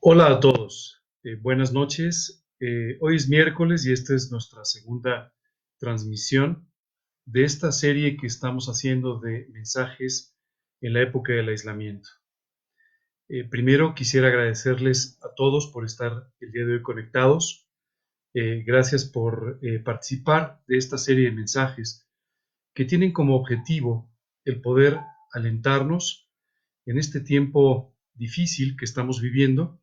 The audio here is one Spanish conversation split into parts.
Hola a todos, eh, buenas noches. Eh, hoy es miércoles y esta es nuestra segunda transmisión de esta serie que estamos haciendo de mensajes en la época del aislamiento. Eh, primero quisiera agradecerles a todos por estar el día de hoy conectados. Gracias por participar de esta serie de mensajes que tienen como objetivo el poder alentarnos en este tiempo difícil que estamos viviendo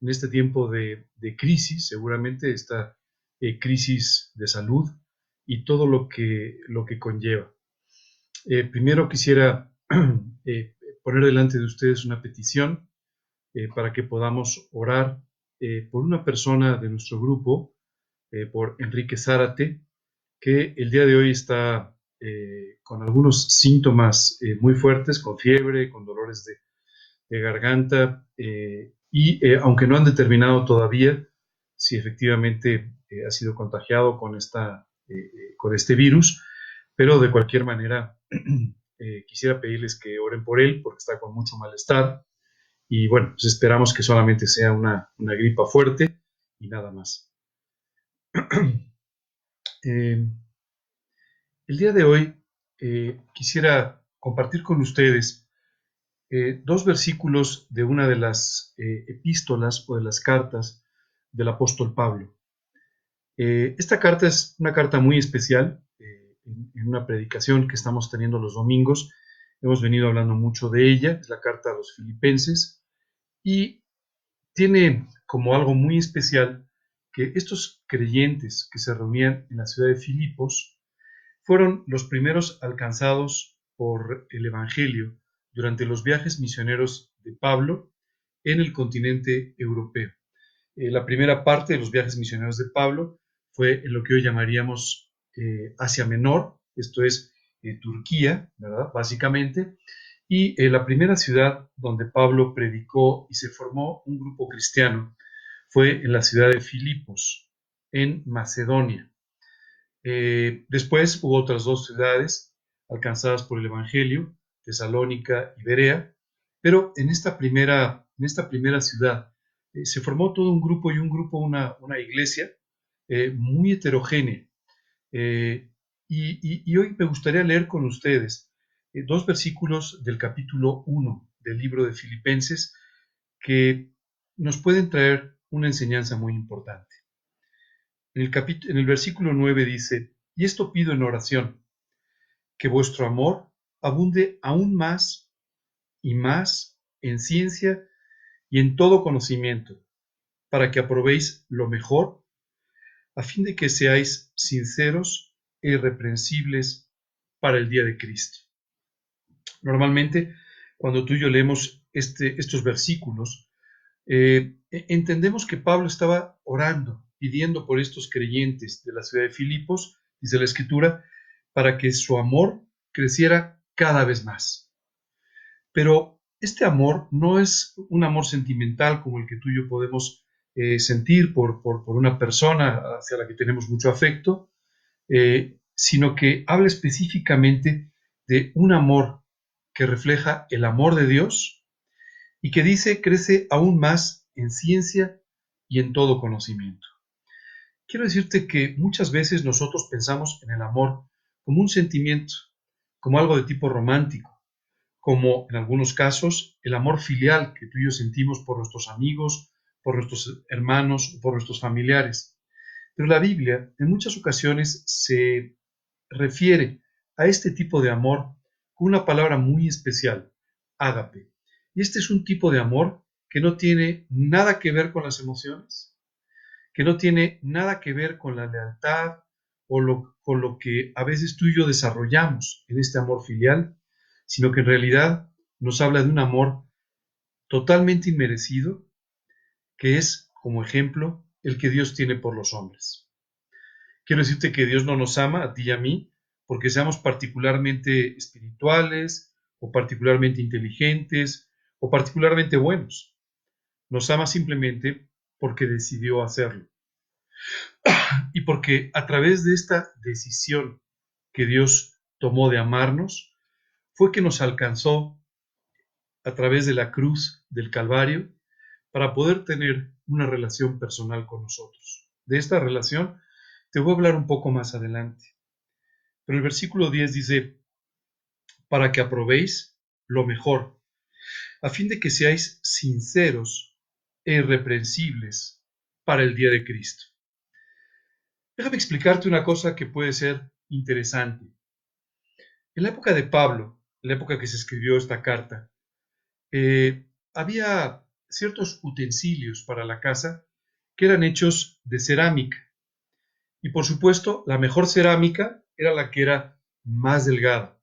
en este tiempo de, crisis, seguramente esta eh, crisis de salud y todo lo que, lo que conlleva. Eh, primero quisiera eh, poner delante de ustedes una petición para que podamos orar por una persona de nuestro grupo, por Enrique Zárate, que el día de hoy está con algunos síntomas muy fuertes, con fiebre, con dolores de, garganta y eh, aunque no han determinado todavía si efectivamente eh, ha sido contagiado con, esta, eh, con este virus, pero de cualquier manera quisiera pedirles que oren por él porque está con mucho malestar y bueno, pues esperamos que solamente sea una, una gripa fuerte y nada más. el día de hoy quisiera compartir con ustedes eh, dos versículos de una de las eh, epístolas o de las cartas del apóstol Pablo. Eh, esta carta es una carta muy especial, en, en, una predicación que estamos teniendo los domingos. Hemos venido hablando mucho de ella, es la carta a los filipenses, y tiene como algo muy especial que estos creyentes que se reunían en la ciudad de Filipos fueron los primeros alcanzados por el Evangelio durante los viajes misioneros de Pablo en el continente europeo. Eh, la primera parte de los viajes misioneros de Pablo fue en lo que hoy llamaríamos eh, Asia Menor, esto es eh, Turquía. Básicamente. Y la primera ciudad donde Pablo predicó y se formó un grupo cristiano fue en la ciudad de Filipos, en Macedonia. después hubo otras dos ciudades alcanzadas por el Evangelio, Tesalónica y Berea, pero en esta primera, en esta primera ciudad eh, se formó todo un grupo y un grupo, una, una iglesia eh, muy heterogénea. Eh, y, hoy me gustaría leer con ustedes dos versículos del capítulo 1 del libro de Filipenses que nos pueden traer una enseñanza muy importante. En el, en el versículo 9 dice, y esto pido en oración, que vuestro amor abunde aún más y más en ciencia y en todo conocimiento, para que aprobéis lo mejor, a fin de que seáis sinceros e irreprensibles para el día de Cristo. Normalmente, cuando tú y yo leemos este, estos versículos, eh, e, entendemos que Pablo estaba orando, pidiendo por estos creyentes de la ciudad de Filipos, dice la Escritura, para que su amor creciera cada vez más. Pero este amor no es un amor sentimental como el que tú y yo podemos eh, sentir por, una persona hacia la que tenemos mucho afecto, eh, sino que habla específicamente de un amor que refleja el amor de Dios y que dice crece aún más en ciencia y en todo conocimiento. Quiero decirte que muchas veces nosotros pensamos en el amor como un sentimiento, como algo de tipo romántico, como en algunos casos el amor filial que tú y yo sentimos por nuestros amigos, por nuestros hermanos por nuestros familiares. Pero la Biblia en muchas ocasiones se refiere a este tipo de amor con una palabra muy especial, ágape. Y este es un tipo de amor que no tiene nada que ver con las emociones, que no tiene nada que ver con la lealtad o lo, con lo que a veces tú y yo desarrollamos en este amor filial, sino que en realidad nos habla de un amor totalmente inmerecido, que es, como ejemplo, el que Dios tiene por los hombres. Quiero decirte que Dios no nos ama a ti y a mí porque seamos particularmente espirituales o particularmente inteligentes o particularmente buenos. Nos ama simplemente porque decidió hacerlo. y porque a través de esta decisión que Dios tomó de amarnos, fue que nos alcanzó a través de la cruz del Calvario para poder tener una relación personal con nosotros. De esta relación te voy a hablar un poco más adelante. Pero el versículo 10 dice, para que aprobéis lo mejor, a fin de que seáis sinceros e irreprensibles para el día de Cristo. Déjame explicarte una cosa que puede ser interesante. En la época de Pablo, en la época que se escribió esta carta, eh, había ciertos utensilios para la casa que eran hechos de cerámica. Y por supuesto, la mejor cerámica era la que era más delgada,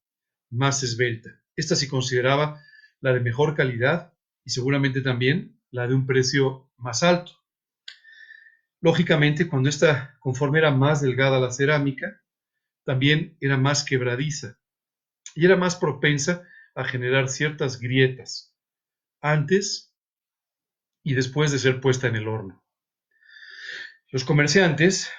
más esbelta. Esta se consideraba la de mejor calidad y seguramente también la de un precio más alto. Lógicamente, cuando esta, conforme era más delgada la cerámica, también era más quebradiza y era más propensa a generar ciertas grietas antes y después de ser puesta en el horno. Los comerciantes,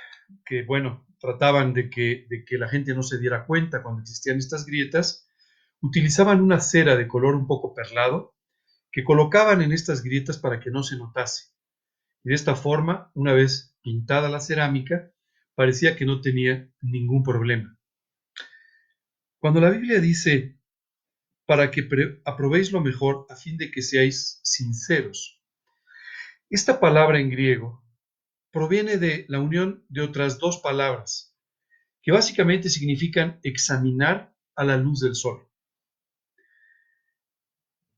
que bueno, trataban de que, de que la gente no se diera cuenta cuando existían estas grietas, utilizaban una cera de color un poco perlado que colocaban en estas grietas para que no se notase. Y de esta forma, una vez pintada la cerámica, parecía que no tenía ningún problema. Cuando la Biblia dice, para que aprobéis lo mejor a fin de que seáis sinceros, esta palabra en griego proviene de la unión de otras dos palabras, que básicamente significan examinar a la luz del sol.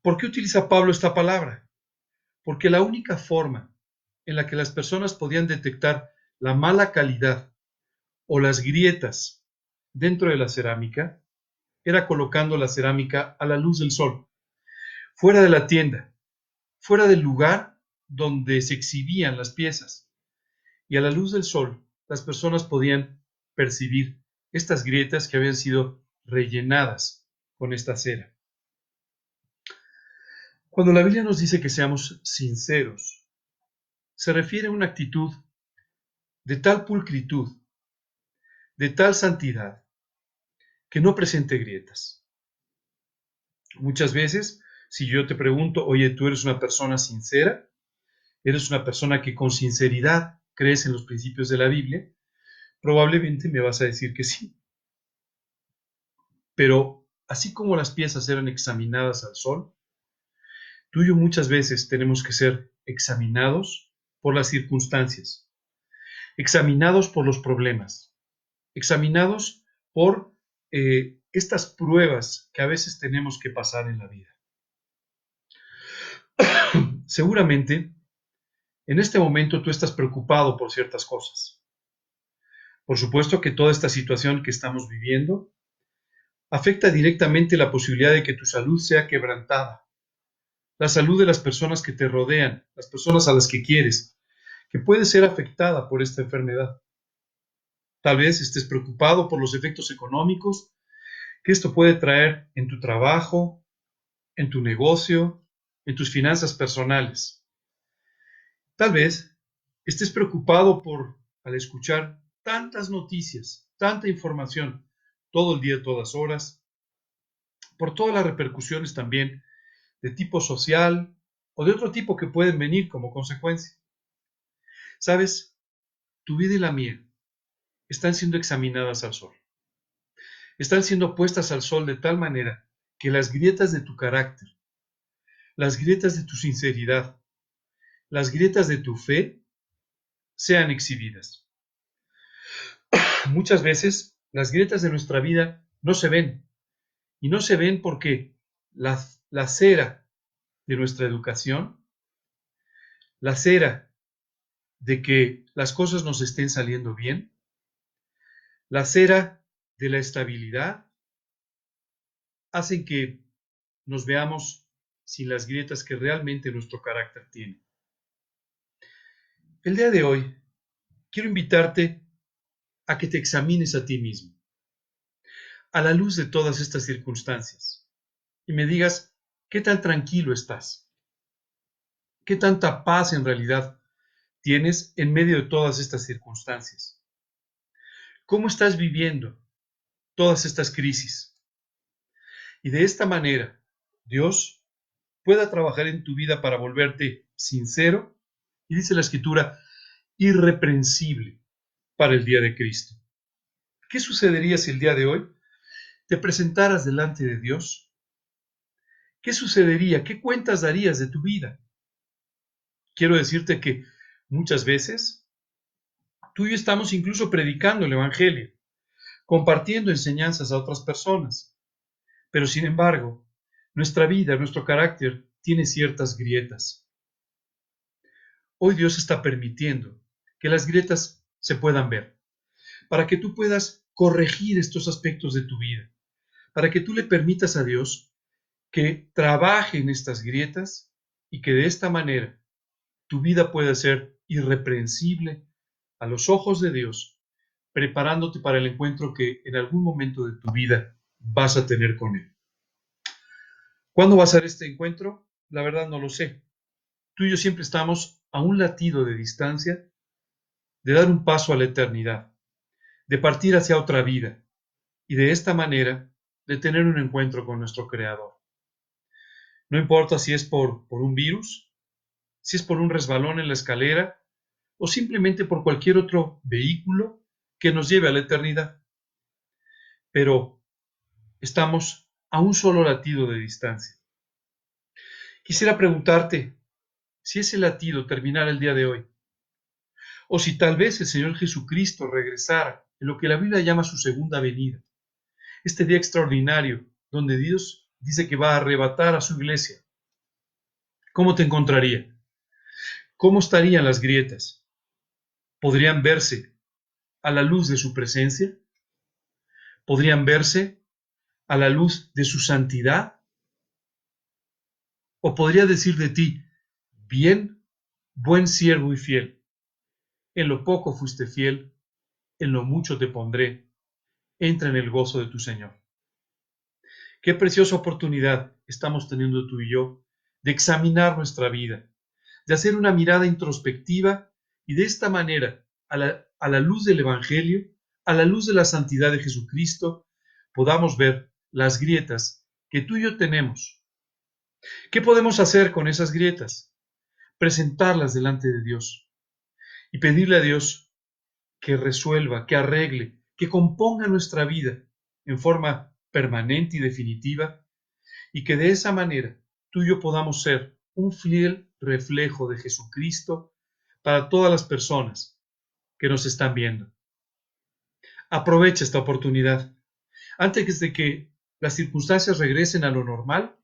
¿Por qué utiliza Pablo esta palabra? Porque la única forma en la que las personas podían detectar la mala calidad o las grietas dentro de la cerámica era colocando la cerámica a la luz del sol, fuera de la tienda, fuera del lugar donde se exhibían las piezas. Y a la luz del sol, las personas podían percibir estas grietas que habían sido rellenadas con esta cera. Cuando la Biblia nos dice que seamos sinceros, se refiere a una actitud de tal pulcritud, de tal santidad, que no presente grietas. Muchas veces, si yo te pregunto, oye, ¿tú eres una persona sincera? ¿Eres una persona que con sinceridad crees en los principios de la Biblia? Probablemente me vas a decir que sí. Pero así como las piezas eran examinadas al sol, tú y yo muchas veces tenemos que ser examinados por las circunstancias, examinados por los problemas, examinados por eh, estas pruebas que a veces tenemos que pasar en la vida. Seguramente, en este momento tú estás preocupado por ciertas cosas. Por supuesto que toda esta situación que estamos viviendo afecta directamente la posibilidad de que tu salud sea quebrantada, la salud de las personas que te rodean, las personas a las que quieres, que puede ser afectada por esta enfermedad. Tal vez estés preocupado por los efectos económicos que esto puede traer en tu trabajo, en tu negocio, en tus finanzas personales. Tal vez estés preocupado por, al escuchar tantas noticias, tanta información, todo el día, todas horas, por todas las repercusiones también de tipo social o de otro tipo que pueden venir como consecuencia. Sabes, tu vida y la mía están siendo examinadas al sol. Están siendo puestas al sol de tal manera que las grietas de tu carácter, las grietas de tu sinceridad, las grietas de tu fe sean exhibidas. Muchas veces las grietas de nuestra vida no se ven. Y no se ven porque la la cera de nuestra educación, la cera de que las cosas nos estén saliendo bien, la cera de la estabilidad, hacen que nos veamos sin las grietas que realmente nuestro carácter tiene. El día de hoy quiero invitarte a que te examines a ti mismo, a la luz de todas estas circunstancias, y me digas ¿Qué tan tranquilo estás? ¿Qué tanta paz en realidad tienes en medio de todas estas circunstancias? ¿Cómo estás viviendo todas estas crisis? Y de esta manera, Dios pueda trabajar en tu vida para volverte sincero y dice la escritura, irreprensible para el día de Cristo. ¿Qué sucedería si el día de hoy te presentaras delante de Dios? ¿Qué sucedería? ¿Qué cuentas darías de tu vida? Quiero decirte que muchas veces tú y yo estamos incluso predicando el Evangelio, compartiendo enseñanzas a otras personas, pero sin embargo, nuestra vida, nuestro carácter tiene ciertas grietas. Hoy Dios está permitiendo que las grietas se puedan ver, para que tú puedas corregir estos aspectos de tu vida, para que tú le permitas a Dios que trabaje en estas grietas y que de esta manera tu vida pueda ser irreprensible a los ojos de Dios, preparándote para el encuentro que en algún momento de tu vida vas a tener con Él. ¿Cuándo va a ser este encuentro? La verdad no lo sé. Tú y yo siempre estamos a un latido de distancia de dar un paso a la eternidad, de partir hacia otra vida y de esta manera de tener un encuentro con nuestro Creador. No importa si es por, un virus, si es por un resbalón en la escalera o simplemente por cualquier otro vehículo que nos lleve a la eternidad. Pero estamos a un solo latido de distancia. Quisiera preguntarte, si ese latido terminara el día de hoy, o si tal vez el Señor Jesucristo regresara en lo que la Biblia llama su segunda venida, este día extraordinario donde Dios dice que va a arrebatar a su iglesia, ¿cómo te encontraría? ¿Cómo estarían las grietas? ¿Podrían verse a la luz de su presencia? ¿Podrían verse a la luz de su santidad? ¿O podría decir de ti, Bien, buen siervo y fiel. En lo poco fuiste fiel, en lo mucho te pondré. Entra en el gozo de tu Señor. Qué preciosa oportunidad estamos teniendo tú y yo de examinar nuestra vida, de hacer una mirada introspectiva y de esta manera, a la, a la luz del Evangelio, a la luz de la santidad de Jesucristo, podamos ver las grietas que tú y yo tenemos. ¿Qué podemos hacer con esas grietas? presentarlas delante de Dios y pedirle a Dios que resuelva, que arregle, que componga nuestra vida en forma permanente y definitiva y que de esa manera tú y yo podamos ser un fiel reflejo de Jesucristo para todas las personas que nos están viendo. Aprovecha esta oportunidad. Antes de que las circunstancias regresen a lo normal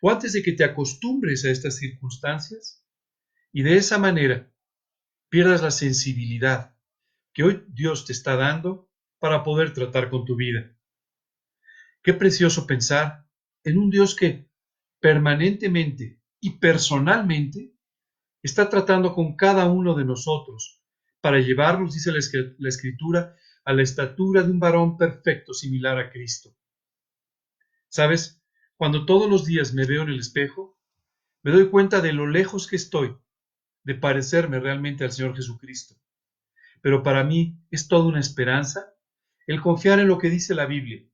o antes de que te acostumbres a estas circunstancias, y de esa manera pierdas la sensibilidad que hoy Dios te está dando para poder tratar con tu vida. Qué precioso pensar en un Dios que permanentemente y personalmente está tratando con cada uno de nosotros para llevarnos, dice la escritura, a la estatura de un varón perfecto similar a Cristo. ¿Sabes? Cuando todos los días me veo en el espejo, me doy cuenta de lo lejos que estoy de parecerme realmente al Señor Jesucristo. Pero para mí es toda una esperanza el confiar en lo que dice la Biblia,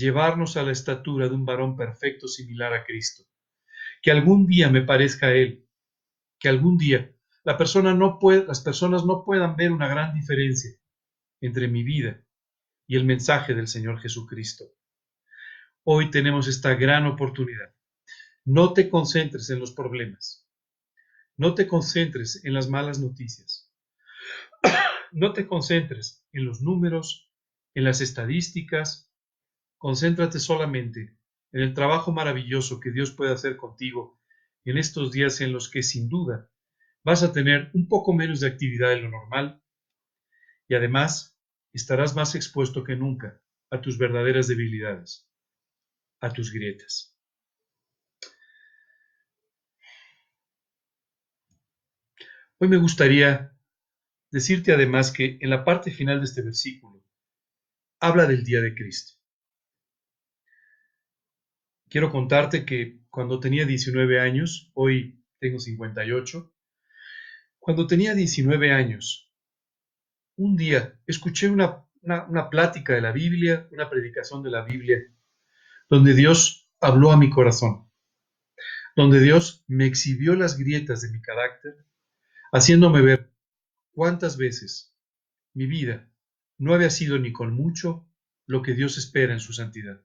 llevarnos a la estatura de un varón perfecto similar a Cristo. Que algún día me parezca a Él, que algún día las personas no puedan ver una gran diferencia entre mi vida y el mensaje del Señor Jesucristo. Hoy tenemos esta gran oportunidad. No te concentres en los problemas. No te concentres en las malas noticias. No te concentres en los números, en las estadísticas. Concéntrate solamente en el trabajo maravilloso que Dios puede hacer contigo en estos días en los que sin duda vas a tener un poco menos de actividad de lo normal y además estarás más expuesto que nunca a tus verdaderas debilidades, a tus grietas. Hoy me gustaría decirte además que en la parte final de este versículo habla del día de Cristo. Quiero contarte que cuando tenía 19 años, hoy tengo 58, Cuando tenía 19 años, un día escuché una, plática de la Biblia, una predicación de la Biblia, donde Dios habló a mi corazón, donde Dios me exhibió las grietas de mi carácter, haciéndome ver cuántas veces mi vida no había sido ni con mucho lo que Dios espera en su santidad.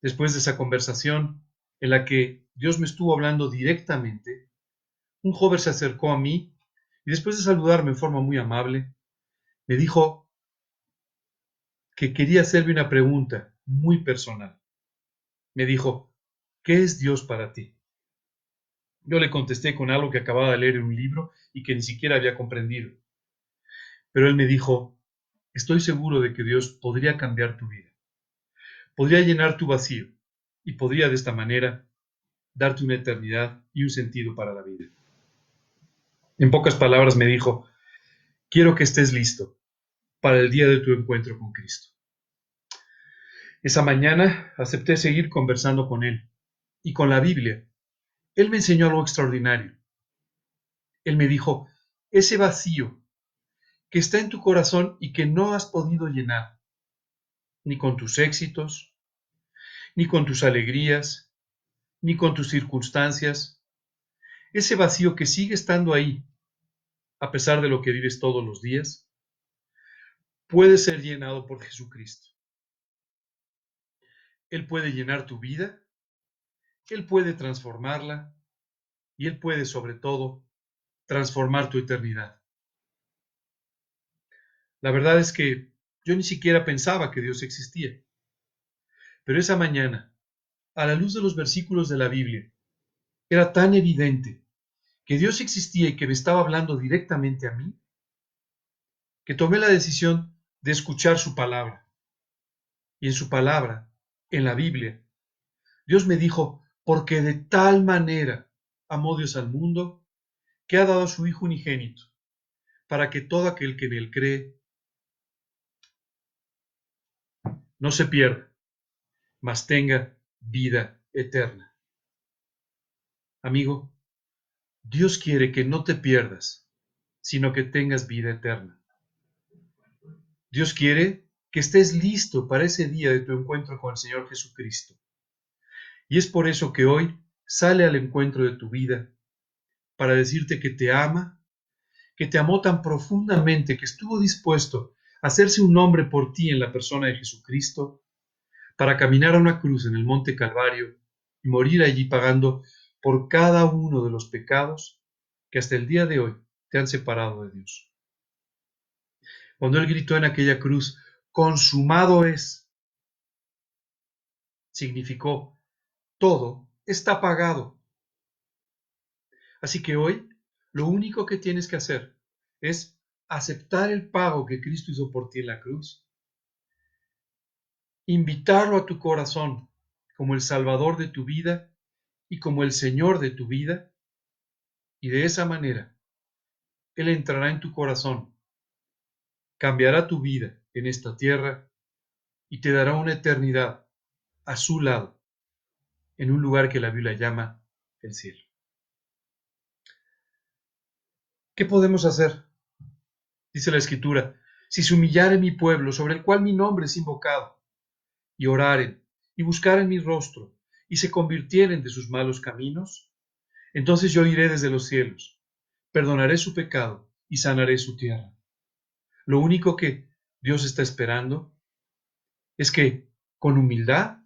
Después de esa conversación en la que Dios me estuvo hablando directamente, un joven se acercó a mí y después de saludarme en forma muy amable, me dijo que quería hacerme una pregunta muy personal. Me dijo, ¿qué es Dios para ti? Yo le contesté con algo que acababa de leer en un libro y que ni siquiera había comprendido. Pero él me dijo, estoy seguro de que Dios podría cambiar tu vida, podría llenar tu vacío y podría de esta manera darte una eternidad y un sentido para la vida. En pocas palabras me dijo, quiero que estés listo para el día de tu encuentro con Cristo. Esa mañana acepté seguir conversando con él y con la Biblia. Él me enseñó algo extraordinario. Él me dijo, ese vacío que está en tu corazón y que no has podido llenar, ni con tus éxitos, ni con tus alegrías, ni con tus circunstancias, ese vacío que sigue estando ahí, a pesar de lo que vives todos los días, puede ser llenado por Jesucristo. Él puede llenar tu vida, Él puede transformarla y Él puede sobre todo transformar tu eternidad. La verdad es que yo ni siquiera pensaba que Dios existía. Pero esa mañana, a la luz de los versículos de la Biblia, era tan evidente que Dios existía y que me estaba hablando directamente a mí, que tomé la decisión de escuchar su palabra. Y en su palabra, en la Biblia, Dios me dijo, porque de tal manera amó Dios al mundo, que ha dado a su Hijo unigénito, para que todo aquel que en él cree no se pierda, mas tenga vida eterna. Amigo, Dios quiere que no te pierdas, sino que tengas vida eterna. Dios quiere que estés listo para ese día de tu encuentro con el Señor Jesucristo. Y es por eso que hoy sale al encuentro de tu vida para decirte que te ama, que te amó tan profundamente que estuvo dispuesto a hacerse un hombre por ti en la persona de Jesucristo para caminar a una cruz en el monte Calvario y morir allí pagando por cada uno de los pecados que hasta el día de hoy te han separado de Dios. Cuando Él gritó en aquella cruz, consumado es, significó, todo está pagado. Así que hoy lo único que tienes que hacer es aceptar el pago que Cristo hizo por ti en la cruz invitarlo a tu corazón como el Salvador de tu vida y como el Señor de tu vida, y de esa manera Él entrará en tu corazón, cambiará tu vida en esta tierra y te dará una eternidad a su lado, en un lugar que la Biblia llama el cielo. ¿Qué podemos hacer? Dice la Escritura, si se humillare mi pueblo, sobre el cual mi nombre es invocado, y oraren y buscaren mi rostro y se convirtieren de sus malos caminos, entonces yo iré desde los cielos, perdonaré su pecado y sanaré su tierra. Lo único que Dios está esperando es que, con humildad,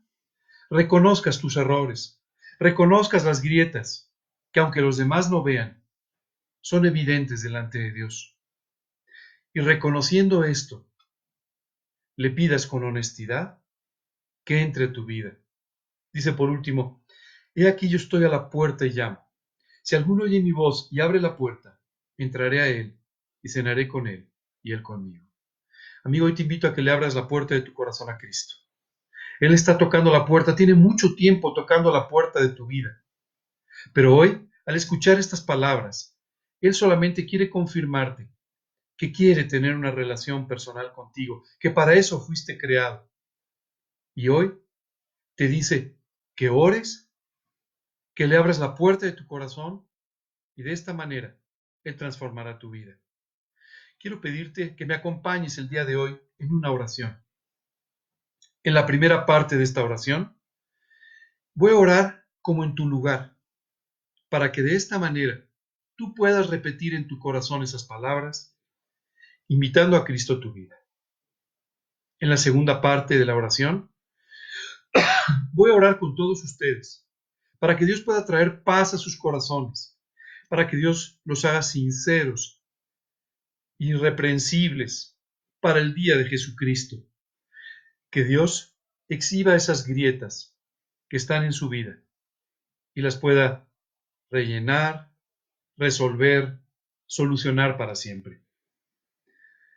reconozcas tus errores, reconozcas las grietas, que aunque los demás no vean, son evidentes delante de Dios. Y reconociendo esto, le pidas con honestidad que entre tu vida. Dice por último, He aquí yo estoy a la puerta y llamo. Si alguno oye mi voz y abre la puerta, entraré a él y cenaré con él y él conmigo. Amigo, hoy te invito a que le abras la puerta de tu corazón a Cristo. Él está tocando la puerta, tiene mucho tiempo tocando la puerta de tu vida. Pero hoy, al escuchar estas palabras, Él solamente quiere confirmarte que quiere tener una relación personal contigo, que para eso fuiste creado y hoy te dice que ores, que le abras la puerta de tu corazón y de esta manera Él transformará tu vida. Quiero pedirte que me acompañes el día de hoy en una oración. En la primera parte de esta oración, voy a orar como en tu lugar, para que de esta manera tú puedas repetir en tu corazón esas palabras, invitando a Cristo tu vida. En la segunda parte de la oración, voy a orar con todos ustedes, para que Dios pueda traer paz a sus corazones, para que Dios los haga sinceros, irreprensibles, para el día de Jesucristo. Que Dios exhiba esas grietas que están en su vida y las pueda rellenar, resolver, solucionar para siempre.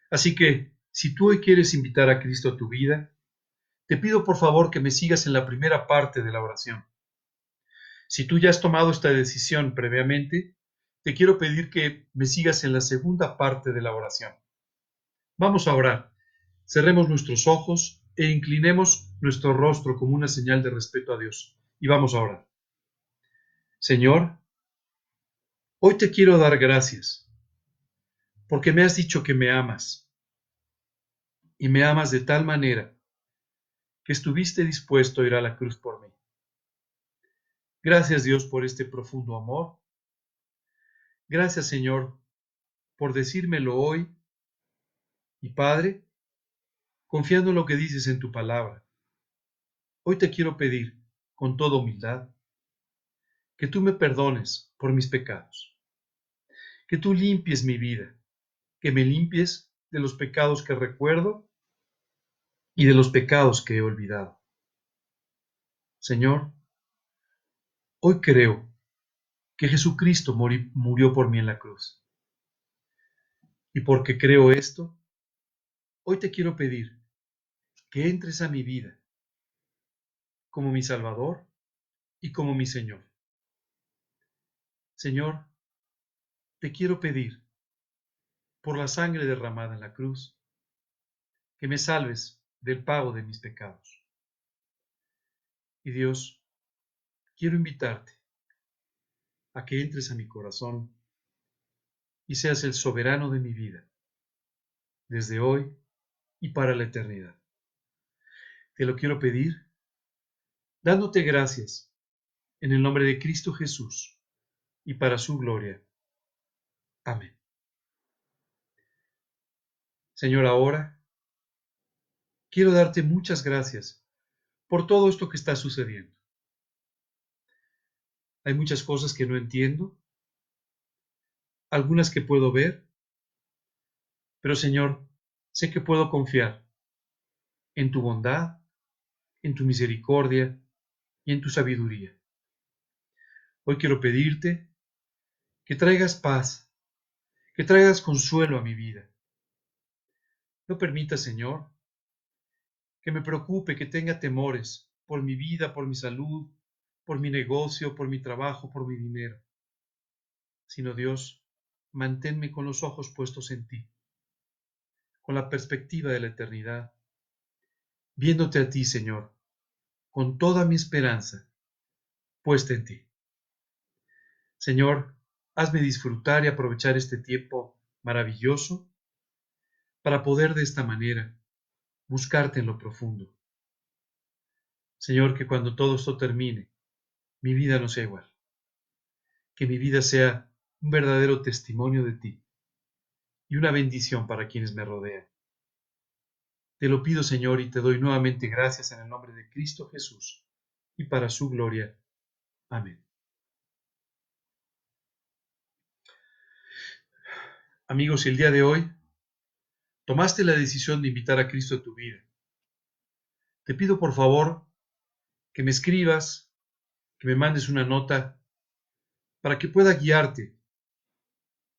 Así que, si tú hoy quieres invitar a Cristo a tu vida, te pido por favor que me sigas en la primera parte de la oración. Si tú ya has tomado esta decisión previamente, te quiero pedir que me sigas en la segunda parte de la oración. Vamos a orar. Cerremos nuestros ojos e inclinemos nuestro rostro como una señal de respeto a Dios. Y vamos a orar. Señor, hoy te quiero dar gracias, porque me has dicho que me amas, y me amas de tal manera que estuviste dispuesto a ir a la cruz por mí. Gracias Dios por este profundo amor. Gracias Señor por decírmelo hoy. Y Padre, confiando en lo que dices en tu palabra, hoy te quiero pedir, con toda humildad, que tú me perdones por mis pecados, que tú limpies mi vida, que me limpies de los pecados que recuerdo y de los pecados que he olvidado. Señor, Hoy creo que Jesucristo murió por mí en la cruz. Y porque creo esto, hoy te quiero pedir que entres a mi vida como mi Salvador y como mi Señor. Señor, te quiero pedir, por la sangre derramada en la cruz, que me salves del pago de mis pecados. Y Dios, quiero invitarte a que entres a mi corazón y seas el soberano de mi vida, desde hoy y para la eternidad. Te lo quiero pedir dándote gracias en el nombre de Cristo Jesús y para su gloria. Amén. Señor, ahora quiero darte muchas gracias por todo esto que está sucediendo. Hay muchas cosas que no entiendo, algunas que puedo ver, pero Señor, sé que puedo confiar en tu bondad, en tu misericordia y en tu sabiduría. Hoy quiero pedirte que traigas paz, que traigas consuelo a mi vida. No permita, Señor, que me preocupe, que tenga temores por mi vida, por mi salud, por mi negocio, por mi trabajo, por mi dinero, sino Dios, manténme con los ojos puestos en ti, con la perspectiva de la eternidad, viéndote a ti, Señor, con toda mi esperanza puesta en ti. Señor, hazme disfrutar y aprovechar este tiempo maravilloso para poder de esta manera buscarte en lo profundo. Señor, que cuando todo esto termine, mi vida no sea igual. Que mi vida sea un verdadero testimonio de ti y una bendición para quienes me rodean. Te lo pido, Señor, y te doy nuevamente gracias en el nombre de Cristo Jesús y para su gloria. Amén. Amigos, el día de hoy tomaste la decisión de invitar a Cristo a tu vida, te pido por favor que me escribas que me mandes una nota para que pueda guiarte.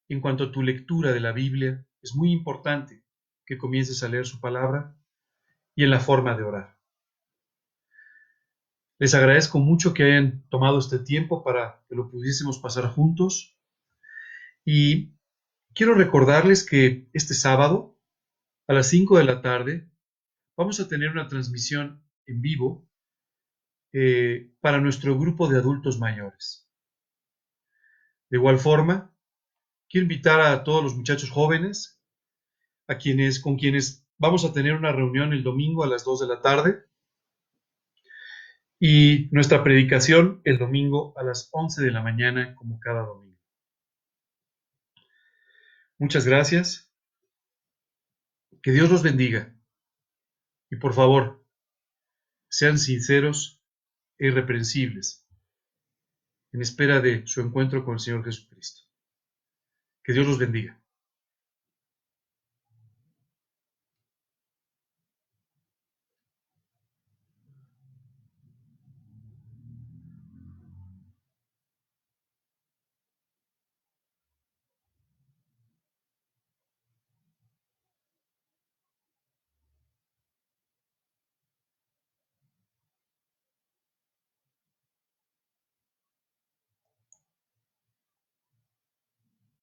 En cuanto a tu lectura de la Biblia, es muy importante que comiences a leer su palabra y en la forma de orar. Les agradezco mucho que hayan tomado este tiempo para que lo pudiésemos pasar juntos y quiero recordarles que este sábado a las 5 de la tarde vamos a tener una transmisión en vivo eh, para nuestro grupo de adultos mayores. De igual forma, quiero invitar a todos los muchachos jóvenes, a quienes, con quienes vamos a tener una reunión el domingo a las 2 de la tarde y nuestra predicación el domingo a las 11 de la mañana, como cada domingo. Muchas gracias. Que Dios los bendiga. Y por favor, sean sinceros e irreprensibles en espera de su encuentro con el Señor Jesucristo. Que Dios los bendiga.